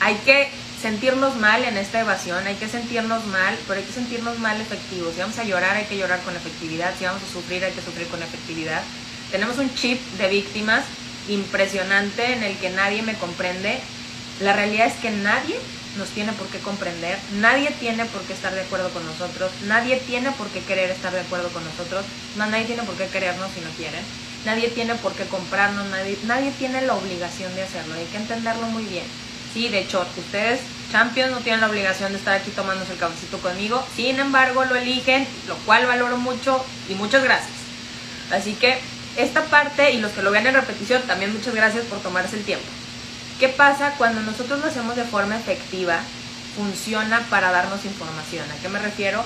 hay que sentirnos mal en esta evasión, hay que sentirnos mal, pero hay que sentirnos mal efectivos. Si vamos a llorar, hay que llorar con efectividad. Si vamos a sufrir, hay que sufrir con efectividad. Tenemos un chip de víctimas impresionante en el que nadie me comprende. La realidad es que nadie nos tiene por qué comprender, nadie tiene por qué estar de acuerdo con nosotros, nadie tiene por qué querer estar de acuerdo con nosotros, nadie tiene por qué querernos si no quieren, nadie tiene por qué comprarnos, nadie, nadie tiene la obligación de hacerlo, hay que entenderlo muy bien. Sí, de hecho, ustedes, champions, no tienen la obligación de estar aquí tomándose el cafecito conmigo. Sin embargo, lo eligen, lo cual valoro mucho y muchas gracias. Así que esta parte y los que lo vean en repetición, también muchas gracias por tomarse el tiempo. ¿Qué pasa cuando nosotros lo hacemos de forma efectiva? Funciona para darnos información. ¿A qué me refiero?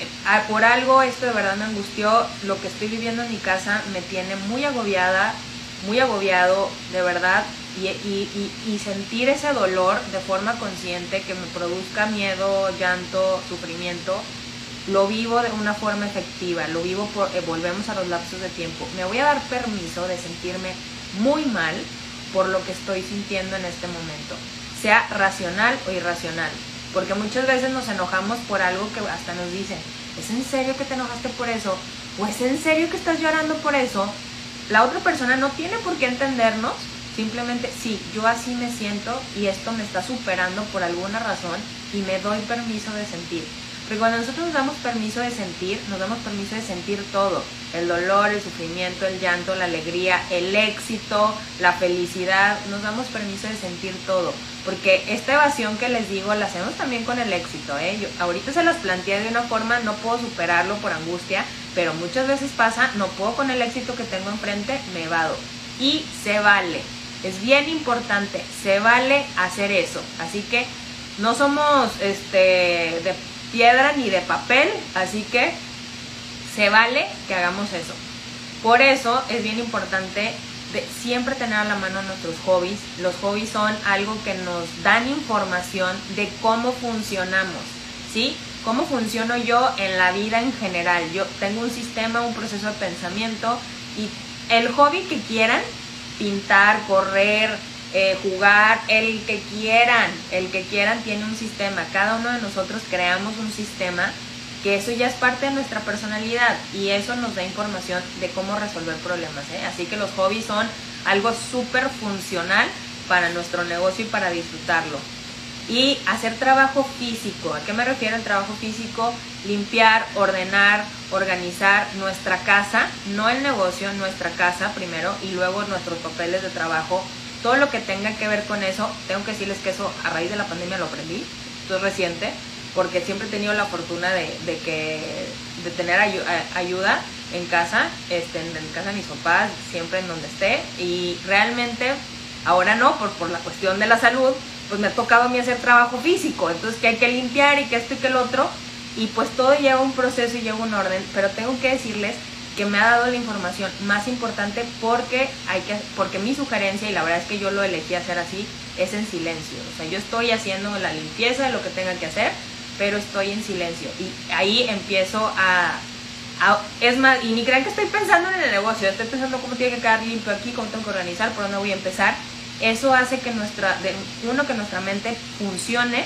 Eh, por algo esto de verdad me angustió, lo que estoy viviendo en mi casa me tiene muy agobiada, muy agobiado, de verdad, y, sentir ese dolor de forma consciente que me produzca miedo, llanto, sufrimiento, lo vivo de una forma efectiva, lo vivo por, eh, volvemos a los lapsos de tiempo. Me voy a dar permiso de sentirme muy mal por lo que estoy sintiendo en este momento, sea racional o irracional, porque muchas veces nos enojamos por algo que hasta nos dicen, ¿es en serio que te enojaste por eso? ¿O es en serio que estás llorando por eso? La otra persona no tiene por qué entendernos Simplemente, sí, yo así me siento y esto me está superando por alguna razón y me doy permiso de sentir. Porque cuando nosotros nos damos permiso de sentir, nos damos permiso de sentir todo. El dolor, el sufrimiento, el llanto, la alegría, el éxito, la felicidad. Nos damos permiso de sentir todo. Porque esta evasión que les digo la hacemos también con el éxito. ¿eh? Yo, ahorita se las planteé de una forma, no puedo superarlo por angustia, pero muchas veces pasa, no puedo con el éxito que tengo enfrente, me vado. Y se vale. Es bien importante, se vale hacer eso. Así que no somos este, de piedra ni de papel, así que se vale que hagamos eso. Por eso es bien importante de siempre tener a la mano nuestros hobbies. Los hobbies son algo que nos dan información de cómo funcionamos, ¿sí? Cómo funciono yo en la vida en general. Yo tengo un sistema, un proceso de pensamiento y el hobby que quieran pintar, correr, eh, jugar, el que quieran, el que quieran tiene un sistema. Cada uno de nosotros creamos un sistema que eso ya es parte de nuestra personalidad y eso nos da información de cómo resolver problemas. ¿eh? Así que los hobbies son algo súper funcional para nuestro negocio y para disfrutarlo. Y hacer trabajo físico. ¿A qué me refiero el trabajo físico? Limpiar, ordenar, organizar nuestra casa, no el negocio, nuestra casa primero y luego nuestros papeles de trabajo. Todo lo que tenga que ver con eso, tengo que decirles que eso a raíz de la pandemia lo aprendí, esto es reciente, porque siempre he tenido la fortuna de, que, de tener ayuda en casa, este, en casa de mis papás, siempre en donde esté, y realmente ahora no, por, por la cuestión de la salud, pues me ha tocado a mí hacer trabajo físico, entonces que hay que limpiar y que esto y que el otro, y pues todo lleva un proceso y lleva un orden, pero tengo que decirles que me ha dado la información más importante porque hay que porque mi sugerencia y la verdad es que yo lo elegí hacer así es en silencio, o sea, yo estoy haciendo la limpieza de lo que tenga que hacer, pero estoy en silencio y ahí empiezo a, es más, y ni crean que estoy pensando en el negocio, estoy pensando cómo tiene que quedar limpio aquí, cómo tengo que organizar, por dónde voy a empezar. Eso hace que nuestra, de, uno, que nuestra mente funcione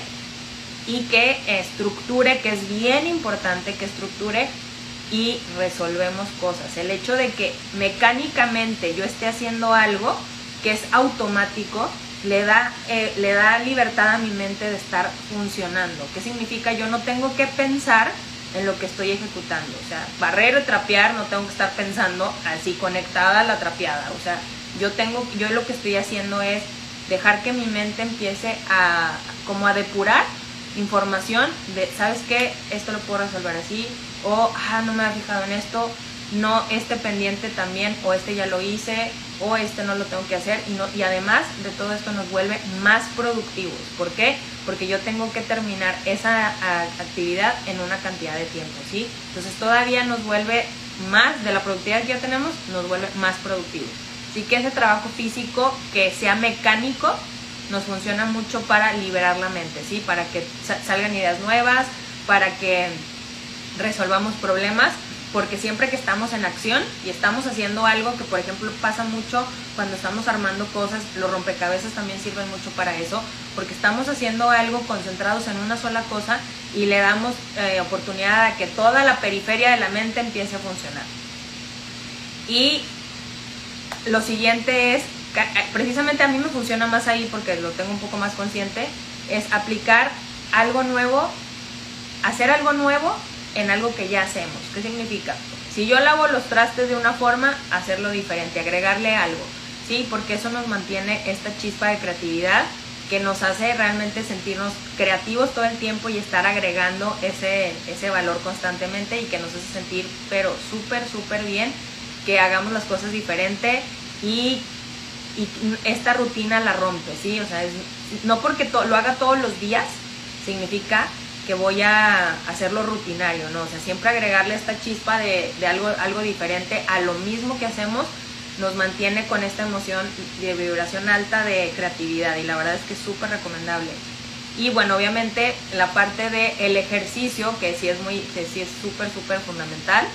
y que estructure, que es bien importante que estructure y resolvemos cosas. El hecho de que mecánicamente yo esté haciendo algo que es automático, le da, eh, le da libertad a mi mente de estar funcionando. ¿Qué significa? Yo no tengo que pensar en lo que estoy ejecutando. O sea, barrer o trapear no tengo que estar pensando así conectada a la trapeada. O sea, yo tengo, yo lo que estoy haciendo es dejar que mi mente empiece a como a depurar información de, ¿sabes qué? Esto lo puedo resolver así, o, ah, no me había fijado en esto, no, este pendiente también, o este ya lo hice, o este no lo tengo que hacer, y, no, y además de todo esto nos vuelve más productivos. ¿Por qué? Porque yo tengo que terminar esa actividad en una cantidad de tiempo, ¿sí? Entonces todavía nos vuelve más, de la productividad que ya tenemos, nos vuelve más productivos. Así que ese trabajo físico que sea mecánico nos funciona mucho para liberar la mente, ¿sí? Para que salgan ideas nuevas, para que resolvamos problemas, porque siempre que estamos en acción y estamos haciendo algo que por ejemplo pasa mucho cuando estamos armando cosas, los rompecabezas también sirven mucho para eso, porque estamos haciendo algo concentrados en una sola cosa y le damos eh, oportunidad a que toda la periferia de la mente empiece a funcionar. Y lo siguiente es, precisamente a mí me funciona más ahí porque lo tengo un poco más consciente, es aplicar algo nuevo, hacer algo nuevo en algo que ya hacemos. ¿Qué significa? Si yo lavo los trastes de una forma, hacerlo diferente, agregarle algo, ¿sí? Porque eso nos mantiene esta chispa de creatividad que nos hace realmente sentirnos creativos todo el tiempo y estar agregando ese, ese valor constantemente y que nos hace sentir, pero súper, súper bien, que hagamos las cosas diferente y, y esta rutina la rompe, ¿sí? O sea, no porque lo haga todos los días, significa que voy a hacerlo rutinario, ¿no? O sea, siempre agregarle esta chispa de, algo, algo diferente a lo mismo que hacemos nos mantiene con esta emoción de vibración alta de creatividad y la verdad es que es súper recomendable. Y bueno, obviamente la parte del el ejercicio, que sí es muy, que sí es súper, súper fundamental,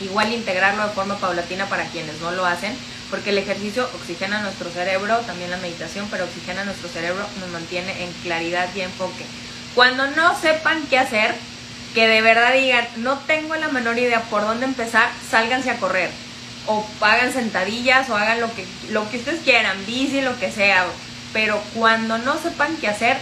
igual integrarlo de forma paulatina para quienes no lo hacen, porque el ejercicio oxigena nuestro cerebro, también la meditación, pero oxigena nuestro cerebro, nos mantiene en claridad y enfoque. Cuando no sepan qué hacer, que de verdad digan, no tengo la menor idea por dónde empezar, sálganse a correr. O hagan sentadillas o hagan lo que, lo que ustedes quieran, bici, lo que sea. Pero cuando no sepan qué hacer,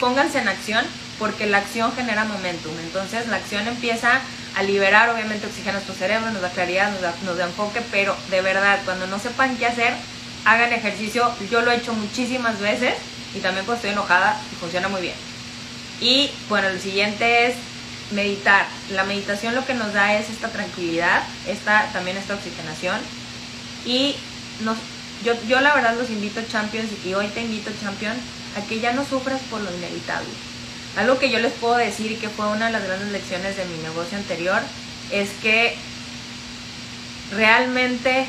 pónganse en acción porque la acción genera momentum. Entonces la acción empieza a liberar, obviamente oxigena nuestro cerebro, nos da claridad, nos da, enfoque, pero de verdad, cuando no sepan qué hacer, hagan ejercicio. Yo lo he hecho muchísimas veces y también pues estoy enojada y funciona muy bien. Y bueno, el siguiente es meditar. La meditación lo que nos da es esta tranquilidad, esta, también esta oxigenación. Y nos, yo, yo la verdad los invito, Champions, y hoy te invito, Champion, a que ya no sufras por lo inevitable. Algo que yo les puedo decir que fue una de las grandes lecciones de mi negocio anterior es que realmente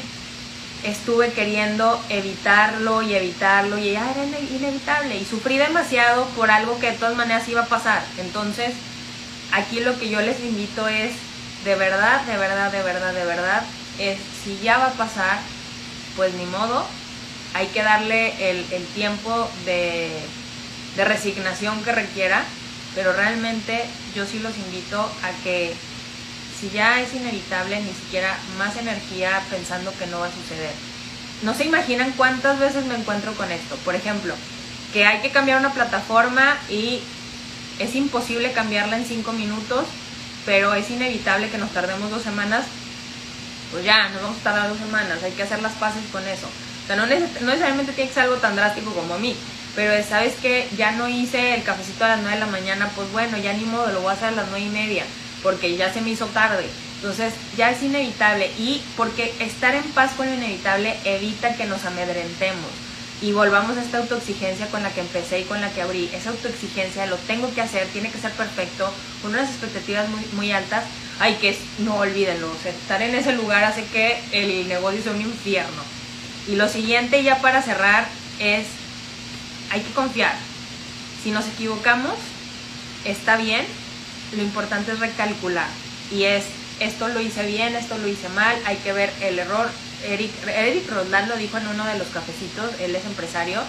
estuve queriendo evitarlo y evitarlo y ya era inevitable y sufrí demasiado por algo que de todas maneras iba a pasar. Entonces, aquí lo que yo les invito es, de verdad, de verdad, de verdad, de verdad, es si ya va a pasar, pues ni modo, hay que darle el, tiempo de, de resignación que requiera, pero realmente yo sí los invito a que si ya es inevitable, ni siquiera más energía pensando que no va a suceder. No se imaginan cuántas veces me encuentro con esto. Por ejemplo, que hay que cambiar una plataforma y es imposible cambiarla en cinco minutos, pero es inevitable que nos tardemos dos semanas. Pues ya, nos vamos a tardar dos semanas, hay que hacer las paces con eso. O sea, no, necesariamente tiene que ser algo tan drástico como a mí, pero sabes que ya no hice el cafecito a las 9 de la mañana, pues bueno, ya ni modo, lo voy a hacer a las 9 y media porque ya se me hizo tarde. Entonces ya es inevitable y porque estar en paz con lo inevitable evita que nos amedrentemos y volvamos a esta autoexigencia con la que empecé y con la que abrí. Esa autoexigencia lo tengo que hacer, tiene que ser perfecto, con unas expectativas muy, muy altas. Hay que, no olvídenlo, estar en ese lugar hace que el negocio sea un infierno. Y lo siguiente ya para cerrar es, hay que confiar. Si nos equivocamos, está bien, lo importante es recalcular y es esto lo hice bien, esto lo hice mal, hay que ver el error. Eric, Eric lo dijo en uno de los cafecitos, él es empresario,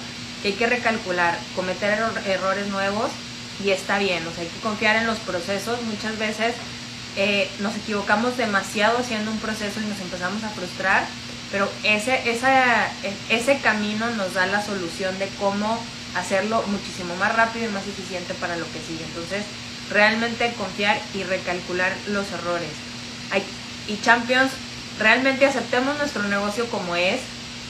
que hay que recalcular, cometer errores nuevos y está bien, o sea, hay que confiar en los procesos. Muchas veces eh, nos equivocamos demasiado haciendo un proceso y nos empezamos a frustrar, pero ese, esa, ese camino nos da la solución de cómo hacerlo muchísimo más rápido y más eficiente para lo que sigue. Entonces, realmente confiar y recalcular los errores. Y Champions, realmente aceptemos nuestro negocio como es.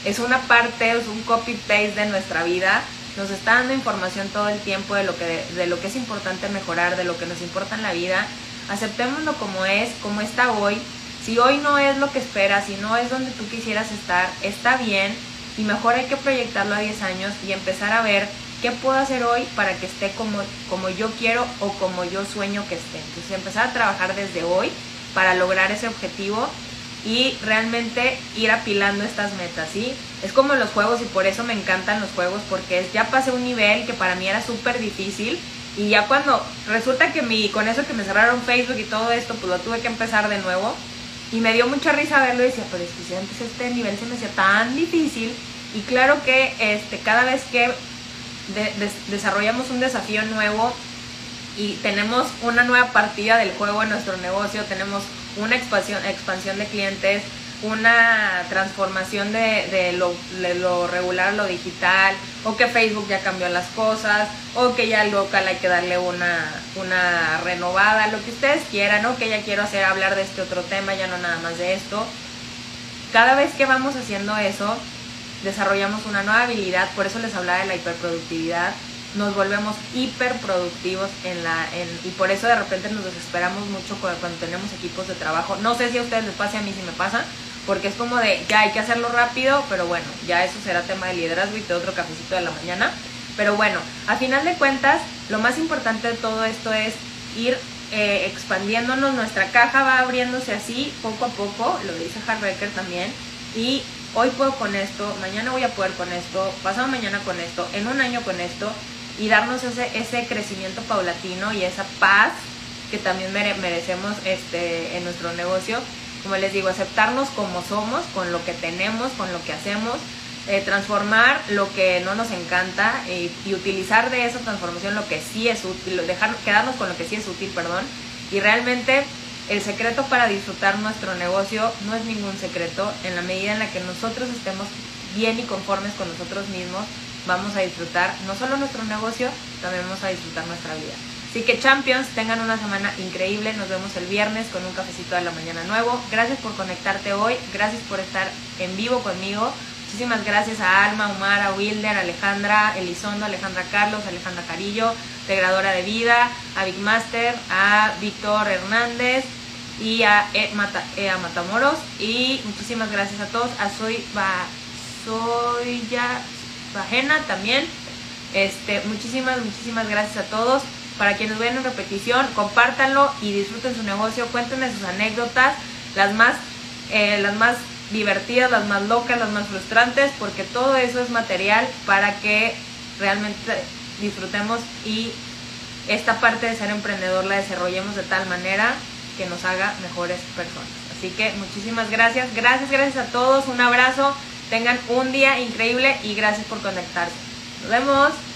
Es una parte, es un copy-paste de nuestra vida. Nos está dando información todo el tiempo de lo, que, de lo que es importante mejorar, de lo que nos importa en la vida. Aceptémoslo como es, como está hoy. Si hoy no es lo que esperas, si no es donde tú quisieras estar, está bien. Y mejor hay que proyectarlo a 10 años y empezar a ver qué puedo hacer hoy para que esté como, como yo quiero o como yo sueño que esté. Entonces empezar a trabajar desde hoy para lograr ese objetivo y realmente ir apilando estas metas, ¿sí? Es como los juegos y por eso me encantan los juegos porque ya pasé un nivel que para mí era súper difícil y ya cuando resulta que mi, con eso que me cerraron Facebook y todo esto, pues lo tuve que empezar de nuevo y me dio mucha risa verlo y decía, pero es que si antes este nivel se me hacía tan difícil y claro que este, cada vez que desarrollamos un desafío nuevo, y tenemos una nueva partida del juego en nuestro negocio, tenemos una expansión, expansión de clientes, una transformación de, lo, regular a lo digital, o que Facebook ya cambió las cosas, o que ya al local hay que darle una, una renovada, lo que ustedes quieran, o que ya quiero hacer hablar de este otro tema, ya no nada más de esto. Cada vez que vamos haciendo eso, desarrollamos una nueva habilidad, por eso les hablaba de la hiperproductividad, nos volvemos hiperproductivos en la y por eso de repente nos desesperamos mucho cuando, tenemos equipos de trabajo. No sé si a ustedes les pasa, a mí sí me pasa, porque es como de ya hay que hacerlo rápido, pero bueno, ya eso será tema de liderazgo y de otro cafecito de la mañana. Pero bueno, a final de cuentas, lo más importante de todo esto es ir eh, expandiéndonos, nuestra caja va abriéndose así poco a poco, lo dice Hardbreaker también, y hoy puedo con esto, mañana voy a poder con esto, pasado mañana con esto, en un año con esto, y darnos ese, ese crecimiento paulatino y esa paz que también merecemos este, en nuestro negocio. Como les digo, aceptarnos como somos, con lo que tenemos, con lo que hacemos, eh, transformar lo que no nos encanta y, utilizar de esa transformación lo que sí es útil, dejar, quedarnos con lo que sí es útil, perdón, y realmente el secreto para disfrutar nuestro negocio no es ningún secreto, en la medida en la que nosotros estemos bien y conformes con nosotros mismos, vamos a disfrutar no solo nuestro negocio, también vamos a disfrutar nuestra vida. Así que Champions, tengan una semana increíble. Nos vemos el viernes con un cafecito de la mañana nuevo. Gracias por conectarte hoy. Gracias por estar en vivo conmigo. Muchísimas gracias a Alma, Umar, a Wilder, a Alejandra, Elizondo, Alejandra Carlos, Alejandra Carillo, Integradora de Vida, a Big Master, a Víctor Hernández y a, e, e Matamoros. Y muchísimas gracias a todos. A Soy, ba, Bajena también. Este, muchísimas, muchísimas gracias a todos. Para quienes ven en repetición, compártanlo y disfruten su negocio. Cuéntenme sus anécdotas, las más, eh, las más divertidas, las más locas, las más frustrantes, porque todo eso es material para que realmente disfrutemos y esta parte de ser emprendedor la desarrollemos de tal manera que nos haga mejores personas. Así que muchísimas gracias, gracias, gracias a todos, un abrazo. Tengan un día increíble y gracias por conectarse. Nos vemos.